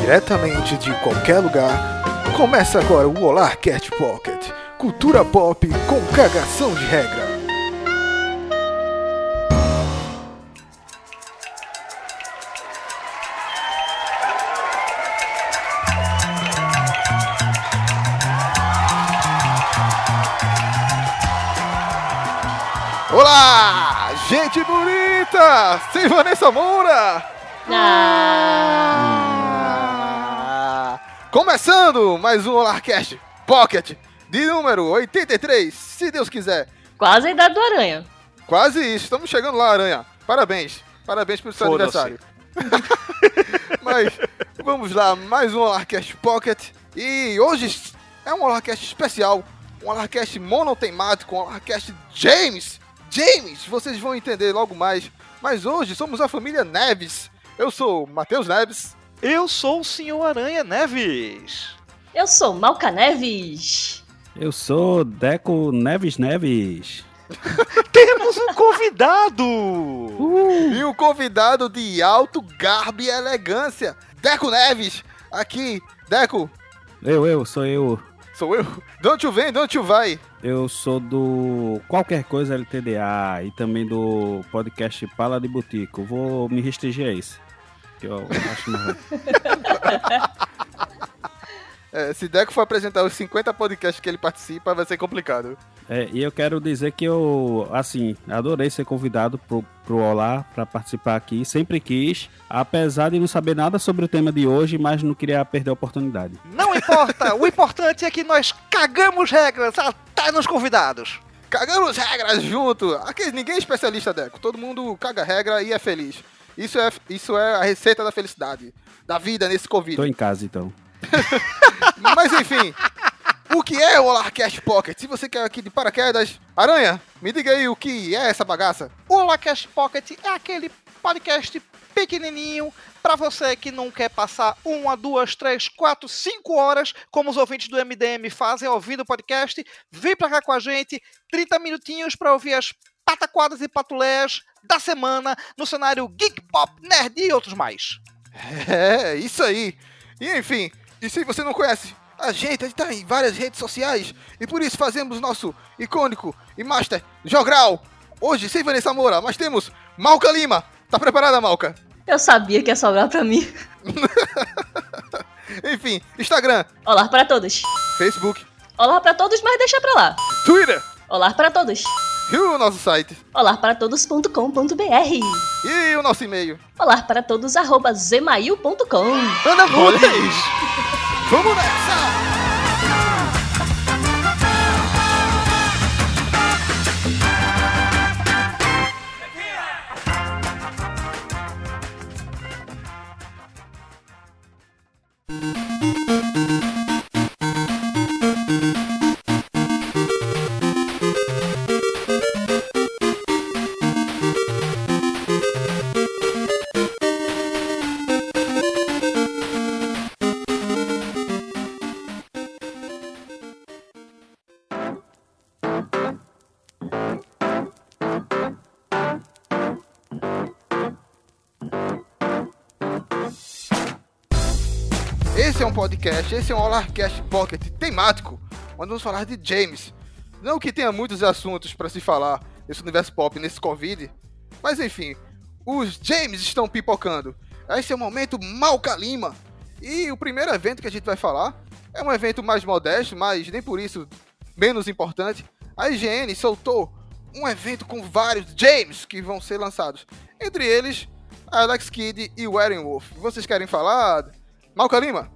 diretamente de qualquer lugar, começa agora o Olá Cat Pocket, cultura pop com cagação de regra. Olá, gente bonita! Sem Vanessa Moura! Ah. Começando mais um Olarcast Pocket de número 83, se Deus quiser. Quase a idade do Aranha. Quase isso, estamos chegando lá, Aranha. Parabéns, parabéns pelo seu aniversário. Mas vamos lá, mais um Olarcast Pocket. E hoje é um Olarcast especial, um Olarcast monotemático, um Olarcast James. James, vocês vão entender logo mais. Mas hoje somos a família Neves. Eu sou o Matheus Neves. Eu sou o Senhor Aranha Neves. Eu sou Malca Neves. Eu sou Deco Neves Neves. Temos um convidado! E o convidado de alto garbo e elegância, Deco Neves. Aqui, Deco, Eu, eu, sou eu. sou eu. De onde tu vem, de onde tu vai? Eu sou do Qualquer Coisa LTDA e também do podcast Pala de Butico. Vou me restringir a isso. Que eu acho mais. É, se Deco for apresentar os 50 podcasts que ele participa, vai ser complicado. É, e eu quero dizer que eu, assim, adorei ser convidado pro, pro Olá pra participar aqui. Sempre quis, apesar de não saber nada sobre o tema de hoje, mas não queria perder a oportunidade. Não importa, o importante é que nós cagamos regras até nos convidados. Cagamos regras junto. Aqui ninguém é especialista, Deco. Todo mundo caga regra e é feliz. Isso é, isso é a receita da felicidade. Da vida nesse Covid. Tô em casa então. Mas enfim, o que é o Olarcast Pocket? Se você quer aqui de paraquedas, Aranha, me diga aí o que é essa bagaça. O Lacast Pocket é aquele podcast pequenininho para você que não quer passar uma, duas, três, quatro, cinco horas como os ouvintes do MDM fazem ouvindo o podcast. Vem pra cá com a gente, 30 minutinhos para ouvir as pataquadas e patulés da semana no cenário Geek Pop, Nerd e outros mais. É, isso aí. E enfim, e se você não conhece a gente, a gente tá em várias redes sociais e por isso fazemos nosso icônico e master jogral. Hoje, sem Vanessa Moura, mas temos Malca Lima. Tá preparada, Malca? Eu sabia que ia sobrar pra mim. Enfim, Instagram, Olá para todos. Facebook, Olá para todos, mas deixa pra lá. Twitter Olá para todos. E o nosso site. Olá para todos.com.br. E o nosso e-mail. Olá para todos, arroba zemail.com. Ana. Vamos nessa! Podcast, esse é um Olarcast Pocket temático, onde vamos falar de James. Não que tenha muitos assuntos para se falar nesse universo pop, nesse Covid, mas enfim, os James estão pipocando. Esse é o momento Malca Lima. E o primeiro evento que a gente vai falar é um evento mais modesto, mas nem por isso menos importante. A IGN soltou um evento com vários James que vão ser lançados. Entre eles, Alex Kidd e Warren Wolf. Vocês querem falar? Malca Lima?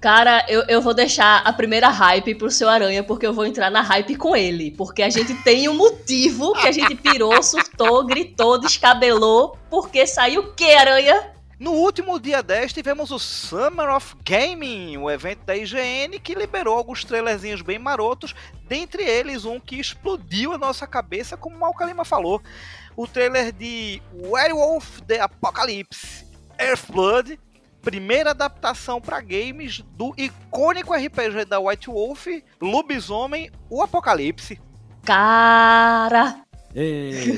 Cara, eu, eu vou deixar a primeira hype pro seu Aranha, porque eu vou entrar na hype com ele. Porque a gente tem um motivo que a gente pirou, surtou, gritou, descabelou. Porque saiu o que, Aranha? No último dia 10 tivemos o Summer of Gaming, o evento da IGN que liberou alguns trailerzinhos bem marotos, dentre eles um que explodiu a nossa cabeça, como o Malcalima falou. O trailer de Werewolf the Apocalypse Earthblood, primeira adaptação para games do icônico RPG da White Wolf, Lobisomem, o Apocalipse. Cara, Ei.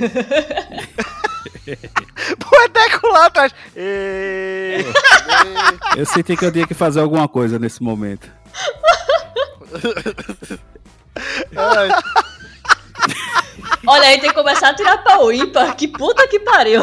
o Edeco lá atrás. Eu senti que eu tinha que fazer alguma coisa nesse momento. Olha aí, tem que começar a tirar pau ímpar. Que puta que pariu.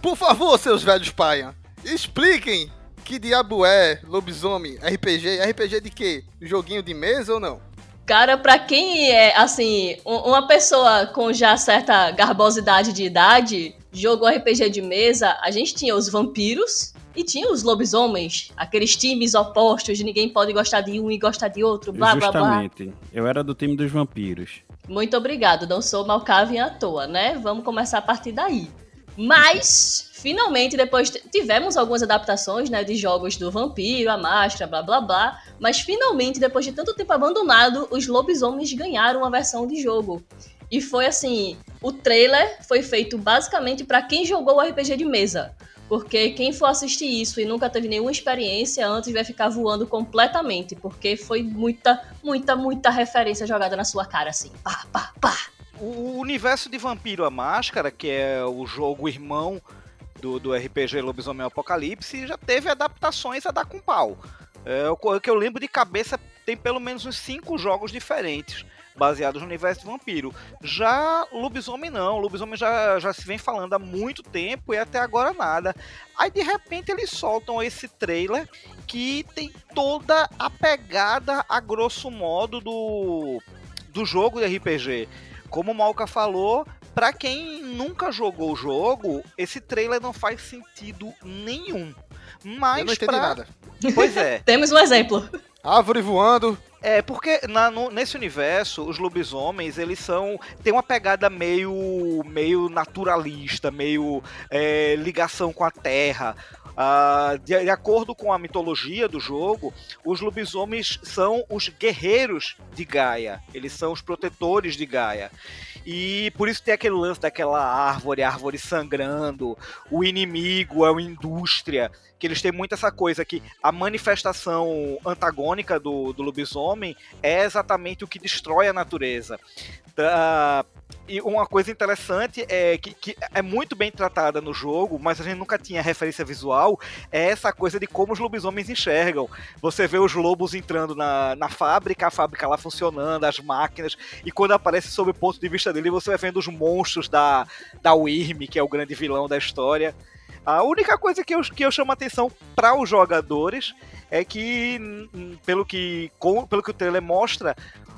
por favor, seus velhos paia, expliquem que diabo é lobisomem RPG. RPG de quê? Joguinho de mesa ou não? Cara, pra quem é, assim, um- uma pessoa com já certa garbosidade de idade, jogou RPG de mesa, a gente tinha os vampiros e tinha os lobisomens, aqueles times opostos, ninguém pode gostar de um e gostar de outro, blá blá blá. Justamente. Eu era do time dos vampiros. Muito obrigado, não sou Malkavian à toa, né? Vamos começar a partir daí. Mas, finalmente, depois tivemos algumas adaptações, né, de jogos do Vampiro, a Máscara, blá blá blá. Mas, finalmente, depois de tanto tempo abandonado, os lobisomens ganharam uma versão de jogo. E foi assim, o trailer foi feito basicamente para quem jogou o RPG de mesa. Porque quem for assistir isso e nunca teve nenhuma experiência antes vai ficar voando completamente. Porque foi muita, muita, muita referência jogada na sua cara, assim. Pá, pá, pá. O universo de Vampiro a Máscara, que é o jogo irmão do, do RPG Lobisomem Apocalipse, já teve adaptações a dar com pau. É, o que eu lembro de cabeça, tem pelo menos uns cinco jogos diferentes baseados no universo de Vampiro. Já Lobisomem não, Lobisomem já, já se vem falando há muito tempo e até agora nada. Aí de repente eles soltam esse trailer que tem toda a pegada a grosso modo do, do jogo de RPG. Como o Malca falou, pra quem nunca jogou o jogo, esse trailer não faz sentido nenhum. Mas Eu não entendi pra... nada. Pois é. Temos um exemplo. Árvore voando. É, porque na- no- nesse universo, os lobisomens, eles são. tem uma pegada meio. meio naturalista, meio é, ligação com a terra. Ah, de, de acordo com a mitologia do jogo, os lobisomens são os guerreiros de Gaia. Eles são os protetores de Gaia. E por isso tem aquele lance daquela árvore, árvore sangrando, o inimigo é uma indústria, que eles têm muito essa coisa que a manifestação antagônica do, do lobisomem é exatamente o que destrói a natureza. Tá, e uma coisa interessante é que, que é muito bem tratada no jogo, mas a gente nunca tinha referência visual, é essa coisa de como os lobisomens enxergam. Você vê os lobos entrando na, na fábrica, a fábrica lá funcionando, as máquinas, e quando aparece sob o ponto de vista dele, você vai vendo os monstros da, da Wyrm, que é o grande vilão da história. A única coisa que eu, que eu chamo atenção para os jogadores é que, pelo que, pelo que o trailer mostra,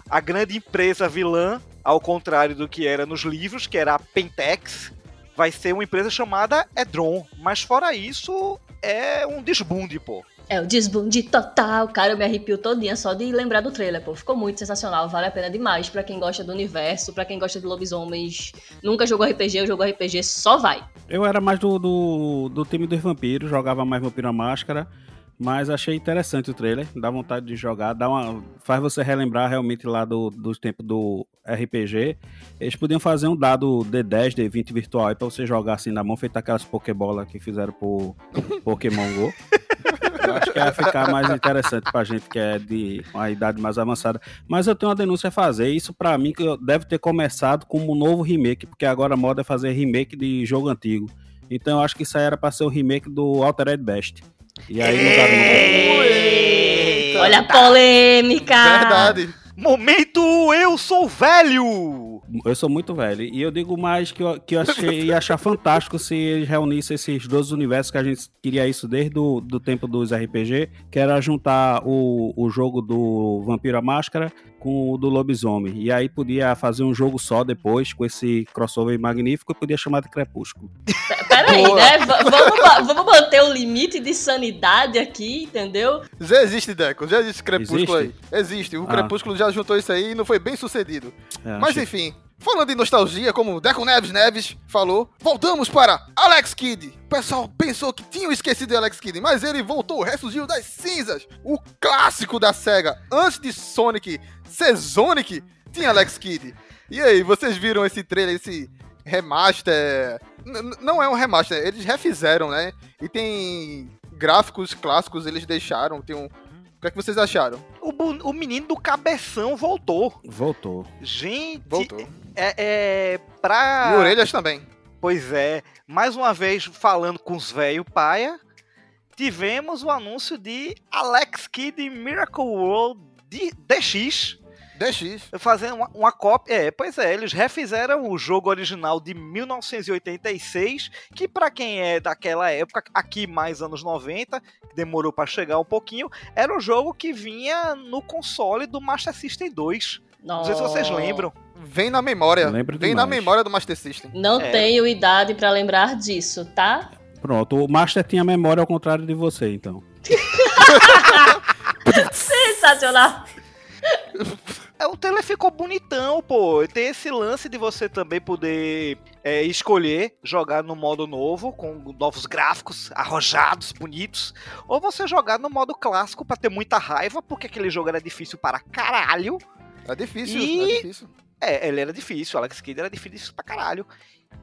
a grande empresa vilã, ao contrário do que era nos livros, que era a Pentex, vai ser uma empresa chamada Edron. Mas fora isso, é um desbunde, pô. É o desbunde total. Cara, eu me arrepio todinha só de lembrar do trailer, pô. Ficou muito sensacional. Vale a pena demais pra quem gosta do universo, pra quem gosta de lobisomens. Nunca jogou RPG, eu jogo RPG, só vai. Eu era mais do, do, do time dos vampiros, jogava mais Vampiro à Máscara, mas achei interessante o trailer, dá vontade de jogar, dá uma, faz você relembrar realmente lá do, dos tempos do RPG. Eles podiam fazer um dado D10, D20 virtual aí pra você jogar assim na mão, feito aquelas Pokébola que fizeram pro Pokémon GO. Eu acho que ia ficar mais interessante pra gente que é de uma idade mais avançada. Mas eu tenho uma denúncia a fazer. Isso pra mim que deve ter começado como um novo remake, porque agora a moda é fazer remake de jogo antigo. Então eu acho que isso aí era pra ser o remake do Altered Best. E aí mudaram. Eita. Olha a polêmica! Verdade. Momento Eu Sou Velho! Eu sou muito velho. E eu digo mais que eu, que eu achei, ia achar fantástico se eles reunissem esses dois universos que a gente queria isso desde o do tempo dos RPG, que era juntar o, o jogo do Vampiro à Máscara com o do Lobisomem. E aí podia fazer um jogo só depois, com esse crossover magnífico, e podia chamar de Crepúsculo. Peraí, né? V- vamos, vamos manter o limite de sanidade aqui, entendeu? Já existe, Deco. Já existe Crepúsculo Existe? aí. Existe. O Ah. Crepúsculo já juntou isso aí e não foi bem sucedido. É, Mas achei- enfim, falando em nostalgia, como Deco Neves Neves falou, voltamos para Alex Kidd. O pessoal pensou que tinham esquecido de Alex Kidd, mas ele voltou, ressurgiu das cinzas. O clássico da SEGA. Antes de Sonic ser Sonic, tinha Alex Kidd. E aí, vocês viram esse trailer, esse remaster? N- não é um remaster, eles refizeram, né? E tem gráficos clássicos, eles deixaram. Tem um... O que é que vocês acharam? O, o menino do cabeção voltou. Voltou. Gente, Voltou. é, é pra. E orelhas também. Pois é, mais uma vez falando com os velho paia, tivemos o anúncio de Alex Kidd Miracle World de DX. DX. Fazendo uma, uma cópia. É, pois é, eles refizeram o jogo original de 1986, que para quem é daquela época, aqui mais anos 90, que demorou para chegar um pouquinho, era o jogo que vinha no console do Master System 2. Não sei se vocês lembram. Vem na memória. Lembro Vem demais. na memória do Master System. Não É. tenho idade pra lembrar disso, tá? Pronto, o Master tinha memória ao contrário de você, então. Sensacional. É, o trailer ficou bonitão, pô. Tem esse lance de você também poder é, escolher jogar no modo novo, com novos gráficos, arrojados, bonitos, ou você jogar no modo clássico pra ter muita raiva, porque aquele jogo era difícil para caralho. É difícil, E- é difícil. É, ele era difícil, o Alex Kidd era difícil pra caralho.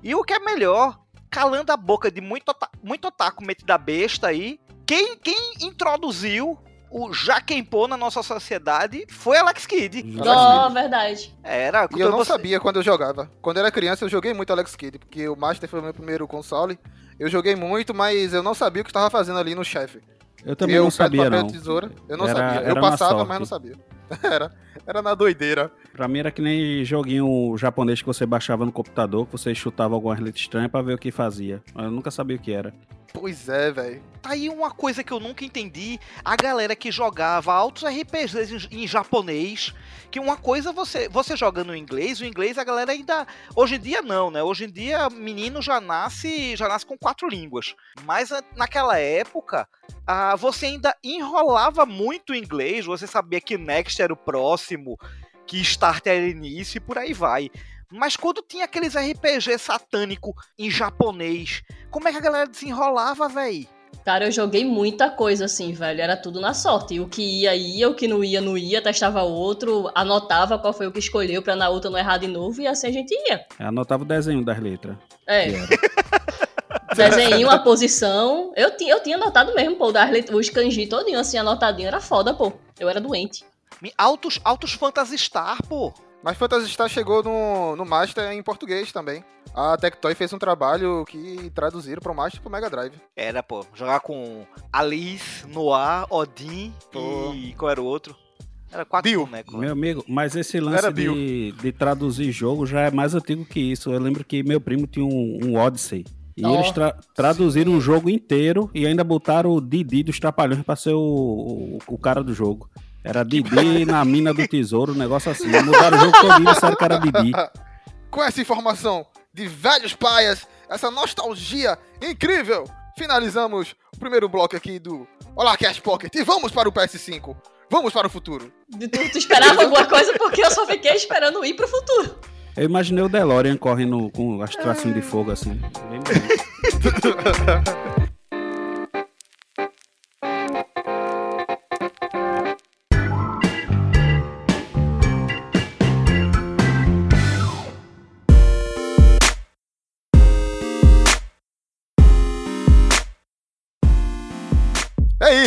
E o que é melhor, calando a boca de muito, muito otaku metido da besta aí, quem, quem introduziu o Jaquempô na nossa sociedade foi Alex Kidd. Não, verdade. Era, E eu não você- sabia quando eu jogava. Quando eu era criança, eu joguei muito Alex Kidd, porque o Master foi o meu primeiro console. Eu joguei muito, mas eu não sabia o que estava fazendo ali no chefe. Eu também eu, não sabia, papel, não. tesoura, eu não Era- sabia. era Eu passava, sorte. mas não sabia. Era, era na doideira. Pra mim era que nem joguinho japonês que você baixava no computador, que você chutava alguma letra estranha pra ver o que fazia. Mas Eu nunca sabia o que era. Pois é, velho. Tá aí uma coisa que eu nunca entendi. A galera que jogava altos RPGs em, em japonês. Que uma coisa você você joga no inglês, o inglês a galera ainda. Hoje em dia não, né? Hoje em dia menino já nasce já nasce com quatro línguas. Mas a- naquela época, ah, você ainda enrolava muito o inglês, você sabia que Next era o próximo, que Start era início e por aí vai. Mas quando tinha aqueles RPG satânico em japonês, como é que a galera desenrolava, véi? Cara, eu joguei muita coisa assim, velho. Era tudo na sorte. O que ia, ia. O que não ia, não ia. Testava outro. Anotava qual foi o que escolheu pra na outra não errar de novo. E assim a gente ia. Eu anotava o desenho das letras. É. Desenho, a posição. Eu tinha, eu tinha anotado mesmo, pô. Das let- os kanji todinho assim, anotadinho. Era foda, pô. Eu era doente. Altos, altos Phantasy Star, pô. Mas Phantasy Star chegou no, no Master em português também. A Tectoy fez um trabalho que traduziram pro Master e pro Mega Drive. Era, pô. Jogar com Alice, Noir, Odin Pô. e qual era o outro? Era quatro Bill. bonecos. Meu amigo, mas esse lance de, de traduzir jogo já é mais antigo que isso. Eu lembro que meu primo tinha um, um Odyssey. E Ó, eles tra- traduziram o jogo inteiro e ainda botaram o Didi dos Trapalhões pra ser o, o, o cara do jogo. Era Didi na mina do tesouro, um negócio assim. Mudaram o jogo todo e disseram que era Didi. Com essa informação de velhos paias, essa nostalgia incrível, finalizamos o primeiro bloco aqui do Olá Cash Pocket e vamos para o PS5. Vamos para o futuro. Tu, tu esperava alguma coisa porque eu só fiquei esperando ir pro futuro. Eu imaginei o DeLorean correndo com as tracinhas de fogo assim.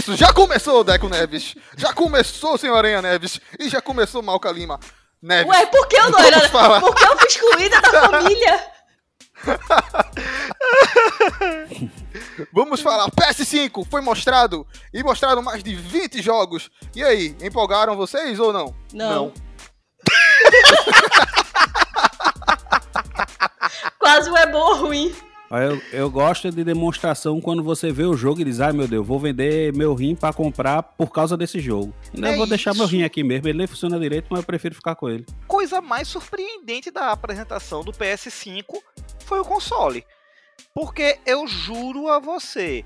isso, já começou, Deco Neves. Já começou, Senhor Aranha Neves. E já começou, Malca Lima Neves. Ué, por que eu não era? falar. Por que eu fui excluída da família? Vamos falar, PS5 foi mostrado e mostraram mais de 20 jogos. E aí, empolgaram vocês ou não? Não. Quase um é bom ou ruim. Eu, eu gosto de demonstração quando você vê o jogo e diz, ai meu Deus, vou vender meu rim pra comprar por causa desse jogo. Não, É eu vou deixar isso. meu rim aqui mesmo, ele nem funciona direito, mas eu prefiro ficar com ele. Coisa mais surpreendente da apresentação do PS5 foi o console. Porque eu juro a você,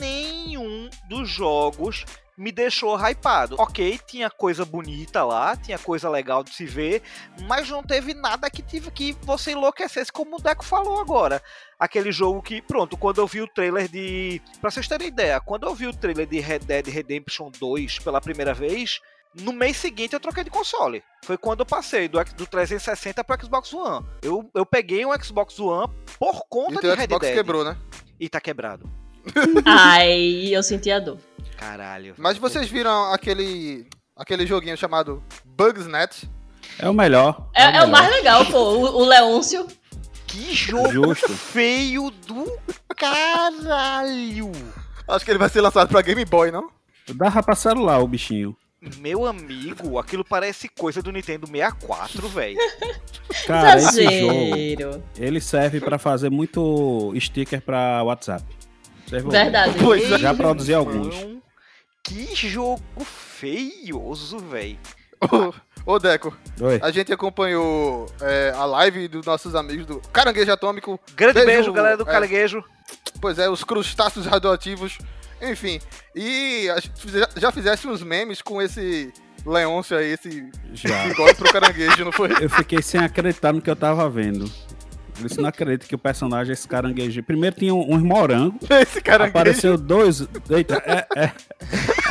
nenhum dos jogos me deixou hypado. Ok, tinha coisa bonita lá, tinha coisa legal de se ver, mas não teve nada que tive que você enlouquecesse, como o Deco falou agora. Aquele jogo que, pronto, quando eu vi o trailer de. Pra vocês terem ideia, quando eu vi o trailer de Red Dead Redemption 2 pela primeira vez, no mês seguinte eu troquei de console. Foi quando eu passei do, do 360 pro Xbox One. Eu, eu peguei um Xbox One por E conta o de Red Xbox Dead. quebrou, né? E tá quebrado. Ai, eu senti a dor. Caralho. Mas vocês viram aquele aquele joguinho chamado Bugsnet? É o melhor. É, é o melhor. mais legal, pô. O, o Leôncio. Que jogo Justo. feio do caralho! Acho que ele vai ser lançado pra Game Boy, não? Dava pra celular o bichinho. Meu amigo, aquilo parece coisa do Nintendo 64, velho. Cara, esse jogo, ele serve pra fazer muito sticker pra WhatsApp. Ver. Verdade. Pois é. Já produzi alguns. Que jogo feioso, velho. Ô, ô, Deco, Oi. a gente acompanhou é, a live dos nossos amigos do Caranguejo Atômico. Grande beijo, Beijo, galera do é. Caranguejo. Pois é, os crustáceos radioativos. Enfim, e já fizesse uns memes com esse Leôncio aí, esse Já. bigode pro caranguejo, não foi? Eu fiquei sem acreditar no que eu tava vendo. Eu disse, não acredito que o personagem, esse caranguejo. Primeiro tinha um- uns morangos. Esse caranguejo. Apareceu dois. Eita, é. É,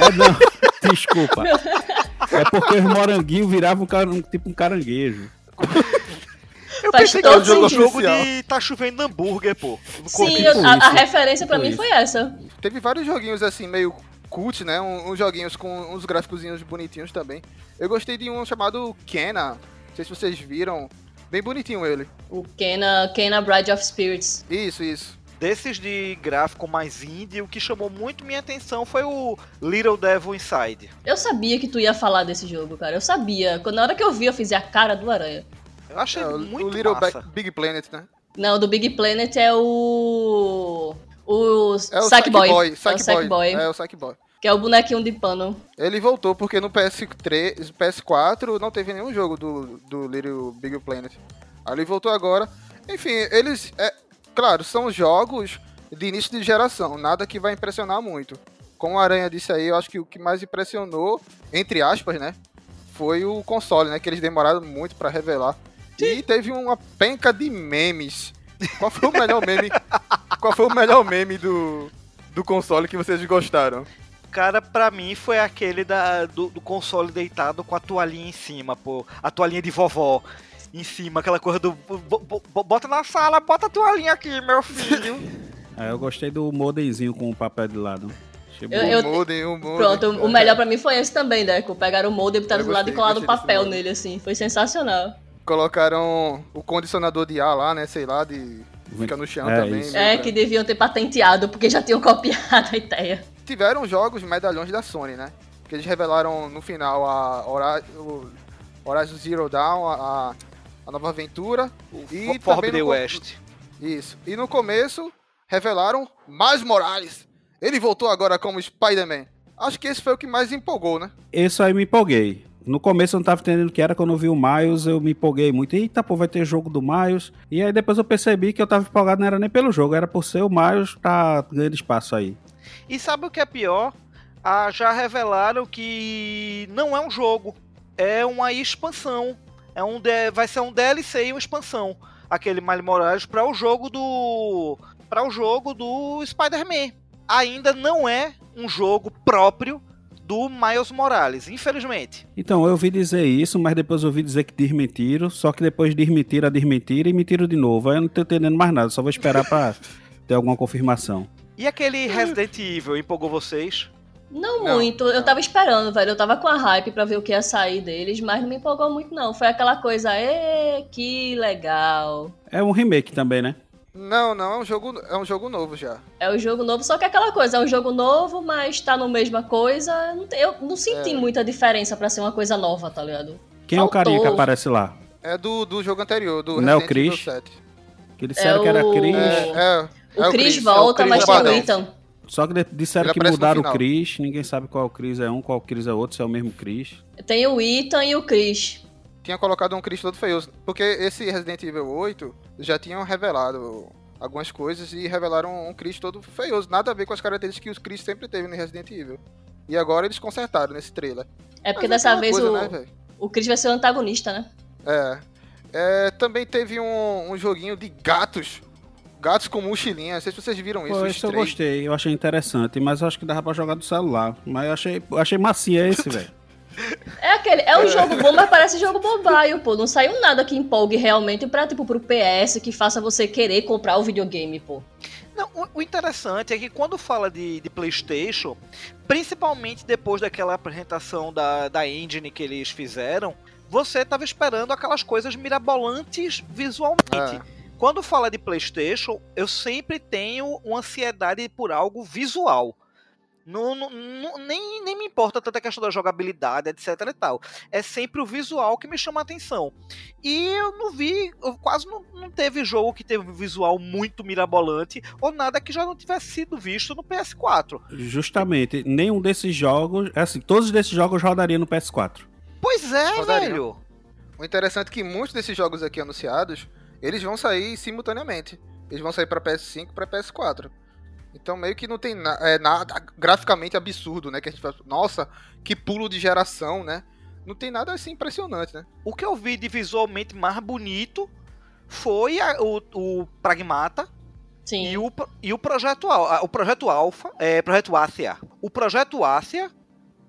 é não. Desculpa. É porque os moranguinhos viravam um um- tipo um caranguejo. Eu Faz pensei que era um jogo de tá chovendo hambúrguer, pô. Sim, eu- a, a referência pra Tipo mim isso. foi essa. Teve vários joguinhos assim, meio cult, né? Um- uns joguinhos com uns gráficozinhos bonitinhos também. Eu gostei de um chamado Kena. Não sei se vocês viram. Bem bonitinho ele. O Kena, Kena Bride of Spirits. Isso, isso. Desses de gráfico mais indie, o que chamou muito minha atenção foi o Little Devil Inside. Eu sabia que tu ia falar desse jogo, cara. Eu sabia. Quando, na hora que eu vi, eu fiz a cara do aranha. Eu achei É, o, muito o Little massa. Ba- Big Planet, né? Não, do Big Planet é o. O, É o Sackboy. Sackboy. É o Sackboy. Sackboy. É o Sackboy. Que é o bonequinho de pano. Ele voltou porque no PS3, PS4 não teve nenhum jogo do, do Little Big Planet. Aí ele voltou agora. Enfim, eles, é, claro, são jogos de início de geração, nada que vai impressionar muito. Como o Aranha disse aí, eu acho que o que mais impressionou, entre aspas, né, foi o console, né, que eles demoraram muito pra revelar. E teve uma penca de memes. Qual foi o melhor meme? Qual foi o melhor meme do, do console que vocês gostaram? Cara, pra mim foi aquele da, do, do console deitado com a toalhinha em cima, pô. A toalhinha de vovó em cima, aquela coisa do. bo- bo- bo- bota na sala, bota a toalhinha aqui, meu filho. É, eu gostei do modemzinho com o papel de lado. Achei Eu- eu- o modem, o modem. Pronto, o melhor pra mim foi esse também, Deco. Pegaram o molde, botaram do lado e colaram um papel nele, assim. Foi sensacional. Colocaram o condicionador de ar lá, né? Sei lá, de. Fica no chão É, também. isso. É, pra- que deviam ter patenteado, porque já tinham copiado a ideia. Tiveram jogos medalhões da Sony, né? Que eles revelaram no final a Horizon Zero Dawn, a, a- nova aventura. E também Forbidden no West. Isso. E no começo, revelaram mais Morales. Ele voltou agora como Spider-Man. Acho que esse foi o que mais empolgou, né? Esse aí me empolguei. No começo eu não tava entendendo o que era, quando eu vi o Miles eu me empolguei muito. Eita, pô, vai ter jogo do Miles. E aí depois eu percebi que eu tava empolgado não era nem pelo jogo, era por ser o Miles tá ganhando espaço aí. E sabe o que é pior? Ah, já revelaram que não é um jogo, é uma expansão. É um D- vai ser um DLC e uma expansão. Aquele Miles Morales para o jogo do para o jogo do Spider-Man. Ainda não é um jogo próprio do Miles Morales, infelizmente. Então, eu ouvi dizer isso, mas depois eu ouvi dizer que desmentiram, só que depois desmentiram, desmentiram e mentiram de novo. Aí eu não tô entendendo mais nada, só vou esperar pra ter alguma confirmação. E aquele Resident Evil empolgou vocês? Não, Não, muito. Eu não. tava esperando, velho. Eu tava com a hype pra ver o que ia sair deles, mas não me empolgou muito, não. Foi aquela coisa, ê, que legal. É um remake também, né? Não, não, é um jogo, é um jogo novo já. É o jogo novo, só que é aquela coisa, é um jogo novo, mas tá no mesma coisa. Eu não senti É. muita diferença pra ser uma coisa nova, tá ligado? Quem é o carinha que Faltou. aparece lá? É do, do jogo anterior, do Não é o Chris? 7. Que eles disseram É que era o- Chris, É, é, O é Chris Chris, volta, é o Chris mas tem o. Ethan. Só que disseram que mudaram o. Chris, ninguém sabe qual Chris é um, qual Chris é outro, se é o mesmo Chris. Tem o Ethan e o Chris. Tinha colocado um Chris todo feioso. Porque esse Resident Evil 8 já tinham revelado algumas coisas e revelaram um Chris todo feioso. Nada a ver com as características que os Chris sempre teve no Resident Evil. E agora eles consertaram nesse trailer. É porque Mas dessa aquela vez coisa, o, né, o Chris vai ser o antagonista, né? É. É, Também teve um, um joguinho de gatos. Gatos com mochilinha. Não sei se vocês viram isso. Pô, esse eu gostei, eu achei interessante, mas eu acho que dava pra jogar do celular. Mas eu achei, eu achei macia esse, velho. É aquele, é um jogo bom, mas parece jogo bobaio, pô. Não saiu nada que empolgue realmente pra, tipo, pro PS, que faça você querer comprar o videogame, pô. Não, o, o interessante é que quando fala de, de PlayStation, principalmente depois daquela apresentação da, da engine que eles fizeram, você tava esperando aquelas coisas mirabolantes visualmente. É. Quando fala de PlayStation, eu sempre tenho uma ansiedade por algo visual. Não, não, não- nem, nem me importa tanta questão da jogabilidade, etc e tal. É sempre o visual que me chama a atenção. E eu não vi, eu quase não, não teve jogo que teve um visual muito mirabolante ou nada que já não tivesse sido visto no PS4. Justamente, nenhum desses jogos. é Assim, todos desses jogos eu rodaria no PS4. Pois é, Rodaria. velho. O interessante é que muitos desses jogos aqui anunciados, eles vão sair simultaneamente. Eles vão sair pra PS5 e pra PS4. Então meio que não tem na- é, nada graficamente absurdo, né? Que a gente fala, nossa, que pulo de geração, né? Não tem nada assim impressionante, né? O que eu vi de visualmente mais bonito foi a- o, o Pragmata Sim. e o, e o projeto o projeto Alpha, é, projeto Ásia. O projeto Ásia,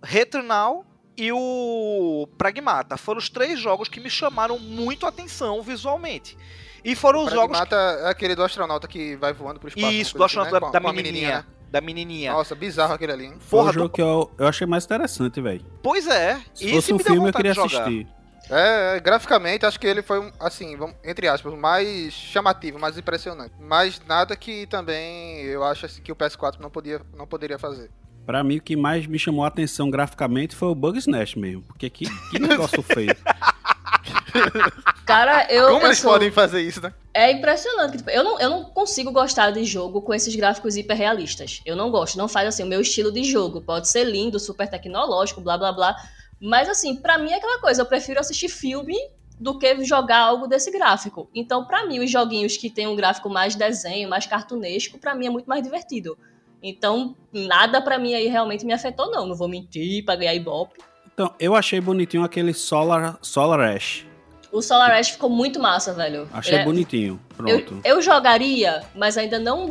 Returnal e o Pragmata foram os três jogos que me chamaram muito a atenção visualmente. E foram os jogos Pragmata é aquele do astronauta que vai voando pro espaço. Isso, do assim, astronauta né? da, da com a menininha, né? da menininha. Nossa, bizarro aquele ali. hein? Foi Porra, um jogo do- que eu, eu achei mais interessante, velho. Pois é. Se esse fosse um filme, eu queria assistir. É, é, graficamente, acho que ele foi, um, assim, vamos- entre aspas, mais chamativo, mais impressionante. Mas nada que também eu acho assim, que o PS4 não, podia, não poderia fazer. Pra mim, o que mais me chamou a atenção graficamente foi o Bug Snatch mesmo. Porque que, que negócio feio. Cara, eu. Como eu eles sou- podem fazer isso, né? É impressionante. tipo, eu, não, eu não consigo gostar de jogo com esses gráficos hiperrealistas. Eu não gosto. Não faz assim o meu estilo de jogo. Pode ser lindo, super tecnológico, blá blá blá. Mas assim, pra mim é aquela coisa. Eu prefiro assistir filme do que jogar algo desse gráfico. Então, pra mim, os joguinhos que tem um gráfico mais desenho, mais cartunesco, pra mim é muito mais divertido. Então, nada pra mim aí realmente me afetou, não. Não vou mentir pra ganhar ibope. Então, eu achei bonitinho aquele Solar, Solar Ash. O Solar Ash ficou muito massa, velho. Achei é- bonitinho. Eu, Pronto. eu jogaria, mas ainda não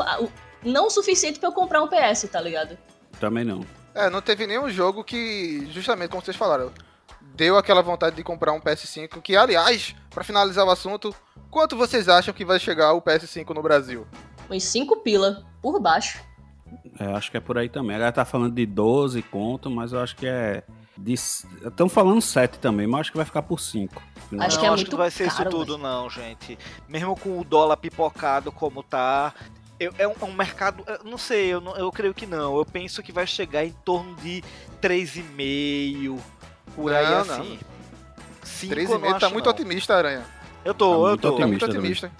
não o suficiente pra eu comprar um PS, tá ligado? Também não. É, não teve nenhum jogo que, justamente como vocês falaram, deu aquela vontade de comprar um PS5. Que, aliás, pra finalizar o assunto, quanto vocês acham que vai chegar o PS5 no Brasil? Uns 5 pila por baixo. É, acho que é por aí também. A galera tá falando de 12 conto, mas eu acho que é. Estão falando 7 também, mas acho que vai ficar por 5. Acho não, que é acho que muito não vai ser isso caro, tudo, não, gente. Mesmo com o dólar pipocado como tá. eu- é, um, é um mercado. eu Não sei, eu, não- eu creio que não. Eu penso que vai chegar em torno de 3,5 por aí Não, assim. 5 eu não 3,5 tá acho, muito não. otimista, Aranha. Eu tô, Tá eu muito tô. Tá muito Otimista otimista.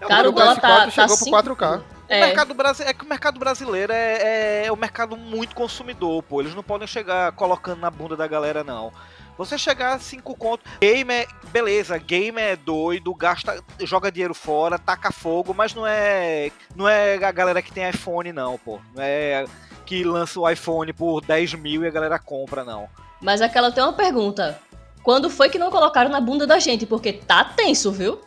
Cara, o dólar tá, PS4 tá chegou pro 5 4K. O É, mercado brasileiro, é que o mercado brasileiro é, é, é um mercado muito consumidor, pô. Eles não podem chegar colocando na bunda da galera, não. Você chegar a 5 conto. Game é. Beleza, game é doido, gasta. joga dinheiro fora, taca fogo, mas não é. Não é a galera que tem iPhone, não, pô. Não é que lança o iPhone por 10 mil e a galera compra, não. mas aquela tem uma pergunta. Quando foi que não colocaram na bunda da gente? Porque tá tenso, viu?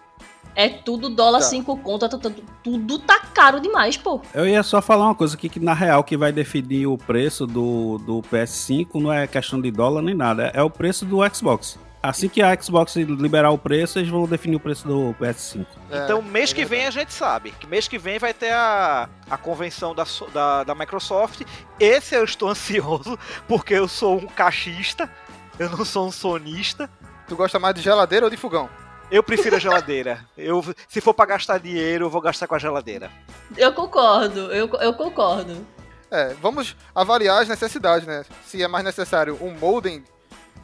É tudo dólar Tá. 5 conto, tá- tá- tudo tá caro demais, pô. Eu ia só falar uma coisa aqui, que na real que vai definir o preço do, do PS5 não é questão de dólar nem nada, é o preço do Xbox. Assim que a Xbox liberar o preço, eles vão definir o preço do PS5. É, Então, mês é que vem a gente sabe. Que mês que vem vai ter a, a convenção da, da, da Microsoft. Esse eu estou ansioso, porque eu sou um cachista. Eu não sou um sonista. Tu gosta mais de geladeira ou de fogão? Eu prefiro a geladeira. Eu, se for pra gastar dinheiro, eu vou gastar com a geladeira. Eu concordo, eu, eu concordo. É, vamos avaliar as necessidades, né? Se é mais necessário um modem,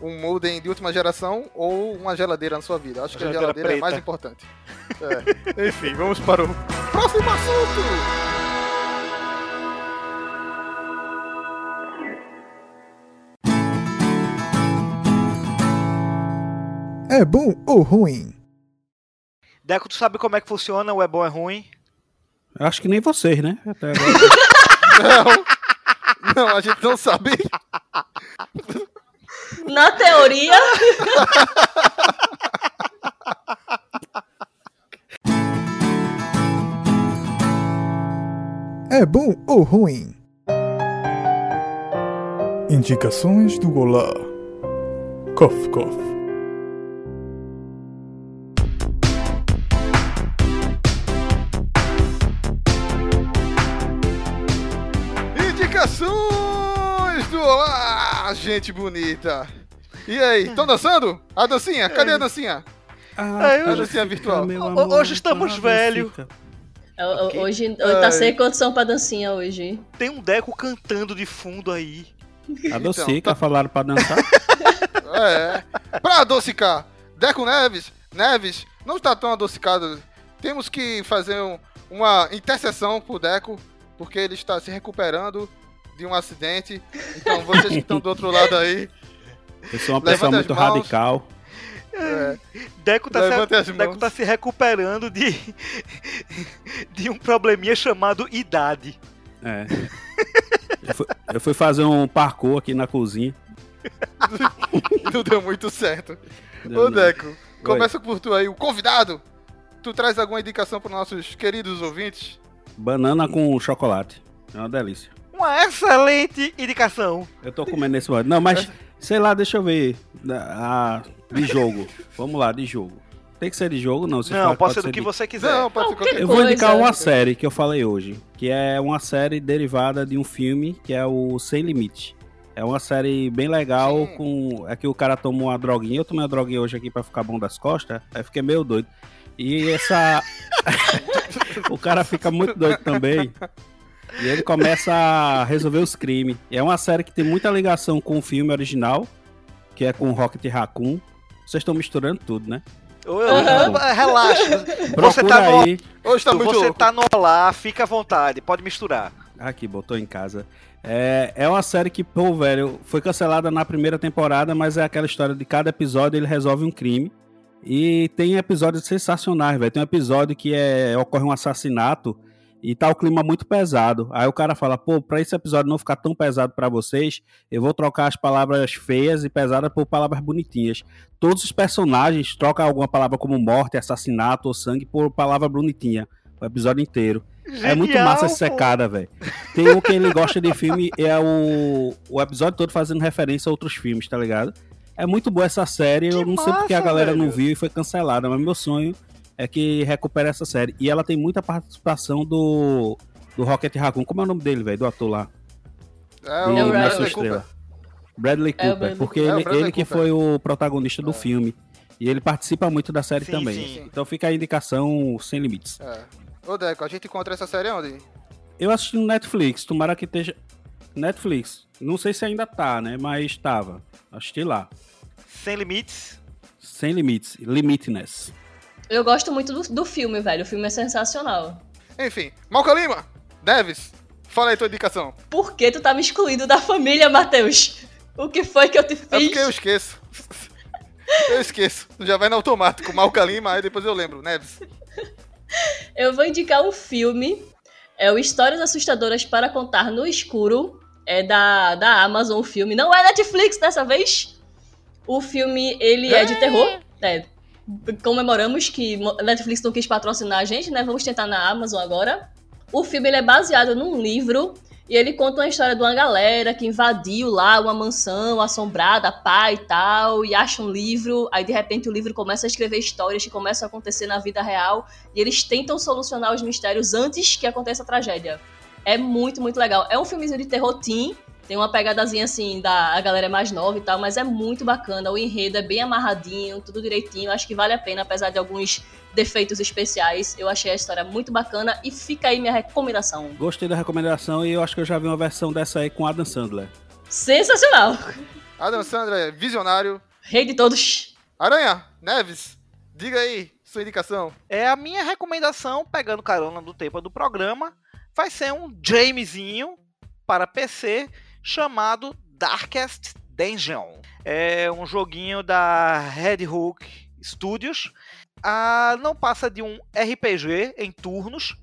um modem de última geração ou uma geladeira na sua vida. Acho que a Geladeira geladeira é mais preta. importante. É. Enfim, vamos para o próximo assunto! É bom ou ruim? Deco, tu sabe como é que funciona o é bom é ruim? Eu acho que nem vocês, né? Até agora. Não, não, a gente não sabe. Na teoria, É bom ou ruim? Indicações do Olá. Cof, cof. Gente bonita. E aí, estão dançando? A dancinha? Cadê a dancinha? Ah, eu- cara, Dancinha virtual. amor, hoje estamos ah, velho. É, o- Ok. Hoje, hoje tá sem condição pra dancinha hoje. Tem um Deco cantando de fundo aí. A Docica Então, tá- falaram pra dançar. É. Pra adocicar, Deco Neves, Neves, não está tão adocicado. Temos que fazer um- uma intercessão pro Deco, porque ele está se recuperando de um acidente. Então, vocês que estão do outro lado aí, Eu sou uma pessoa muito mãos. radical. é, Deco tá, se, Deco tá se recuperando de, de um probleminha chamado idade. É. Eu fui, eu fui fazer um parkour aqui na cozinha. Não deu muito certo. Deu Ô, não. Deco, começa por tu aí, o convidado. Tu traz alguma indicação para nossos queridos ouvintes? Banana com chocolate. É uma delícia. Uma excelente indicação. Eu tô comendo nesse momento. Não, mas sei lá, deixa eu ver. Ah, de jogo. Vamos lá, de jogo. Tem que ser de jogo? Não, você Não, fala pode ser do de- que você quiser. Não, pode ser Qualquer Eu vou indicar coisa. uma série que eu falei hoje, que é uma série derivada de um filme que é o Sem Limite. É uma série bem legal, Sim. com. É que o cara tomou uma droguinha. Eu tomei uma droguinha hoje aqui pra ficar bom das costas. Aí fiquei meio doido. E essa. o cara fica muito doido também. E ele começa a resolver os crimes. E é uma série que tem muita ligação com o filme original, que é com o Rocket Raccoon. Vocês estão misturando tudo, né? Aham. Relaxa. Você tá no, aí. Hoje tá muito você louco. tá no Olá, fica à vontade, pode misturar. Aqui, botou em casa. É, é uma série que, pô, velho, foi cancelada na primeira temporada, mas é aquela história de cada episódio ele resolve um crime. E tem episódios sensacionais, velho. Tem um episódio que é, ocorre um assassinato e tá o clima muito pesado. Aí o cara fala, pô, pra esse episódio não ficar tão pesado pra vocês, eu vou trocar as palavras feias e pesadas por palavras bonitinhas. Todos os personagens trocam alguma palavra como morte, assassinato ou sangue por palavra bonitinha. O episódio inteiro. É muito Genial, massa essa secada, velho. Tem o que ele gosta de filme, é o, o episódio todo fazendo referência a outros filmes, tá ligado? É muito boa essa série, eu Que não sei porque a massa, galera não velho. viu e foi cancelada, mas meu sonho é que recupere essa série. E ela tem muita participação do, do Rocket Raccoon. Como é o nome dele, velho? Do ator lá? É Do o Bradley Cooper. Estrela. Bradley É Cooper, Bradley porque. É ele, Bradley ele que foi o protagonista do É. filme. E ele participa muito da série Sim, também. sim. Então fica a indicação sem limites. É. Ô, Deco, a gente encontra essa série onde? Eu assisti no Netflix, tomara que esteja. Netflix. Não sei se ainda tá, né? Mas tava. Assisti lá. Sem limites. Sem limites. Limitless. Eu gosto muito do, do filme, velho. O filme é sensacional. Enfim, Malca Lima, Neves, fala aí tua indicação. Por que tu tá me excluindo da família, Matheus? O que foi que eu te É fiz? porque eu esqueço. Eu esqueço. Já vai no automático. Malca Lima, aí depois eu lembro. Neves. Eu vou indicar um filme. É o Histórias Assustadoras para Contar no Escuro. É da, da Amazon o filme. Não é Netflix dessa vez. O filme, ele é de terror. É, comemoramos que Netflix não quis patrocinar a gente, né? Vamos tentar na Amazon agora. O filme ele é baseado num livro e ele conta uma história de uma galera que invadiu lá uma mansão assombrada, pai e tal, e acha um livro. Aí de repente o livro começa a escrever histórias que começam a acontecer na vida real e eles tentam solucionar os mistérios antes que aconteça a tragédia. É muito, muito legal. É um filmezinho de terror teen, tem uma pegadazinha assim da a galera é mais nova e tal, mas é muito bacana. O enredo é bem amarradinho, tudo direitinho. Acho que vale a pena, apesar de alguns defeitos especiais. Eu achei a história muito bacana e fica aí minha recomendação. Gostei da recomendação e eu acho que eu já vi uma versão dessa aí com Adam Sandler. Sensacional! Adam Sandra é visionário. Rei de todos. Aranha, Neves, diga aí sua indicação. É a minha recomendação, pegando carona do tempo do programa, vai ser um Jamesinho para PC chamado Darkest Dungeon. É um joguinho da Red Hook Studios. Ah, não passa de um RPG em turnos,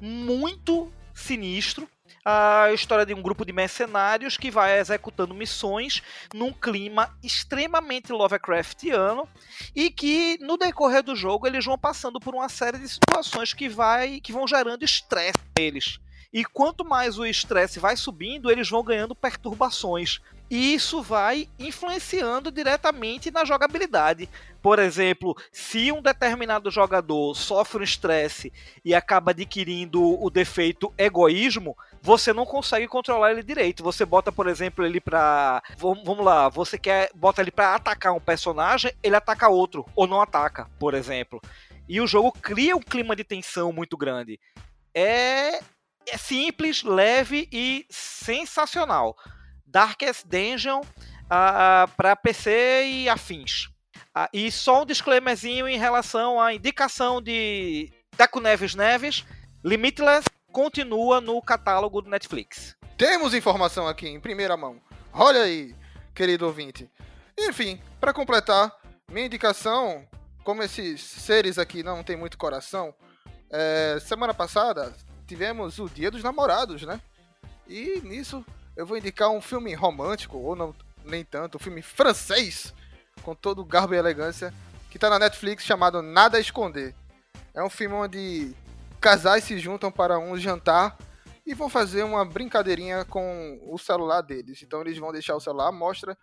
muito sinistro. A história de um grupo de mercenários que vai executando missões num clima extremamente Lovecraftiano e que no decorrer do jogo eles vão passando por uma série de situações que vai que vão gerando estresse neles. E quanto mais o estresse vai subindo, eles vão ganhando perturbações. E isso vai influenciando diretamente na jogabilidade. Por exemplo, se um determinado jogador sofre um estresse e acaba adquirindo o defeito egoísmo, você não consegue controlar ele direito. Você bota, por exemplo, ele pra. Vamos lá, você quer. Bota ele pra atacar um personagem, ele ataca outro, ou não ataca, por exemplo. E o jogo cria um clima de tensão muito grande. É é simples, leve e sensacional. Darkest Dungeon uh, para PC e afins. Uh, e só um disclaimerzinho em relação à indicação de Deco Neves Neves. Limitless continua no catálogo do Netflix. Temos informação aqui em primeira mão. Olha aí, querido ouvinte. Enfim, para completar, minha indicação, como esses seres aqui não têm muito coração, é, semana passada tivemos o Dia dos Namorados, né? E nisso eu vou indicar um filme romântico, ou não, nem tanto, um filme francês, com todo garbo e elegância, que tá na Netflix chamado Nada a Esconder. É um filme onde casais se juntam para um jantar e vão fazer uma brincadeirinha com o celular deles. Então eles vão deixar o celular à mostra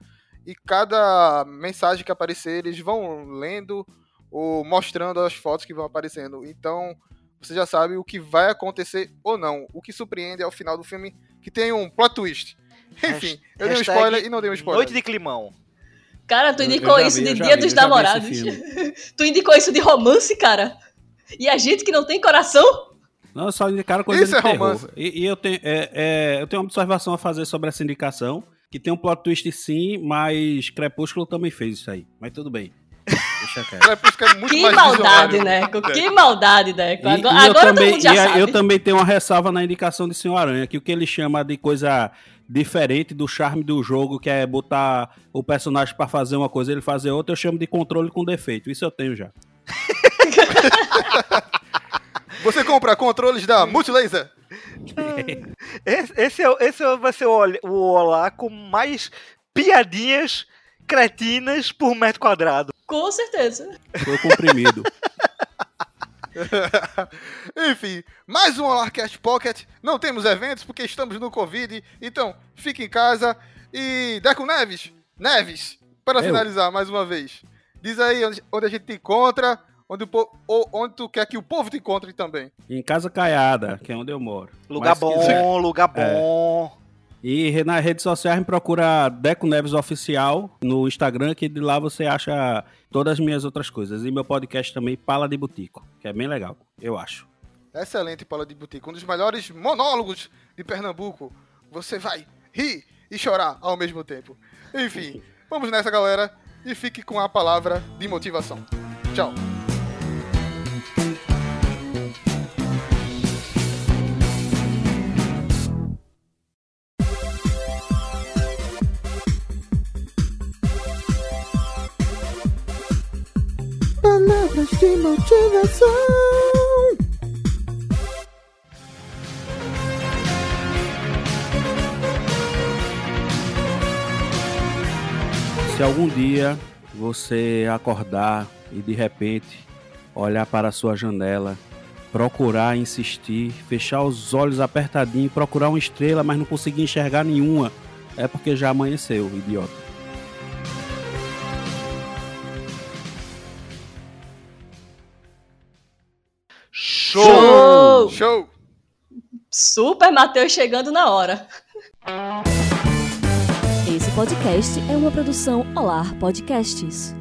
e cada mensagem que aparecer eles vão lendo ou mostrando as fotos que vão aparecendo. Então você já sabe o que vai acontecer ou não. O que surpreende é o final do filme que tem um plot twist. Enfim, eu dei um spoiler e não dei um spoiler. Noite de climão. Cara, tu indicou isso vi, de Dia vi, dos Namorados. tu indicou isso de romance, cara? E a gente que não tem coração? Não, só indicaram coisa isso de é terror. Romance. E, e eu, tenho, é, é, eu tenho uma observação a fazer sobre essa indicação, que tem um plot twist sim, mas Crepúsculo também fez isso aí. Mas tudo bem. Deixa É muito que maldade, né? Que maldade, né? Agora, e, e agora também, já sabe. Eu também tenho uma ressalva na indicação de Senhor Aranha, que o que ele chama de coisa diferente do charme do jogo, que é botar o personagem para fazer uma coisa e ele fazer outra, eu chamo de controle com defeito. Isso eu tenho já. Você compra controles da Multilaser? esse, esse, é, esse vai ser o, o Olá com mais piadinhas cretinas por metro quadrado. Com certeza. Foi comprimido. Enfim, mais um Alarcast Pocket. Não temos eventos porque estamos no Covid, então fique em casa. E Deco Neves, Neves, para Eu. finalizar mais uma vez, diz aí onde, onde a gente te encontra, onde, o, onde tu quer que o povo te encontre também. Em Casa Caiada, que é onde eu moro. Lugar Mas, bom, quiser, lugar é. bom. É. E nas redes sociais me procura Deco Neves Oficial no Instagram, que de lá você acha todas as minhas outras coisas. E meu podcast também, Pala de Butico, que é bem legal, eu acho. Excelente, Pala de Butico. Um dos melhores monólogos de Pernambuco. Você vai rir e chorar ao mesmo tempo. Enfim, vamos nessa, galera. E fique com a palavra de motivação. Tchau. Motivação. Se algum dia você acordar e de repente olhar para a sua janela, procurar insistir, fechar os olhos apertadinho, procurar uma estrela, mas não conseguir enxergar nenhuma, é porque já amanheceu, idiota. Show! Show! Super Matheus chegando na hora. Esse podcast é uma produção Olar Podcasts.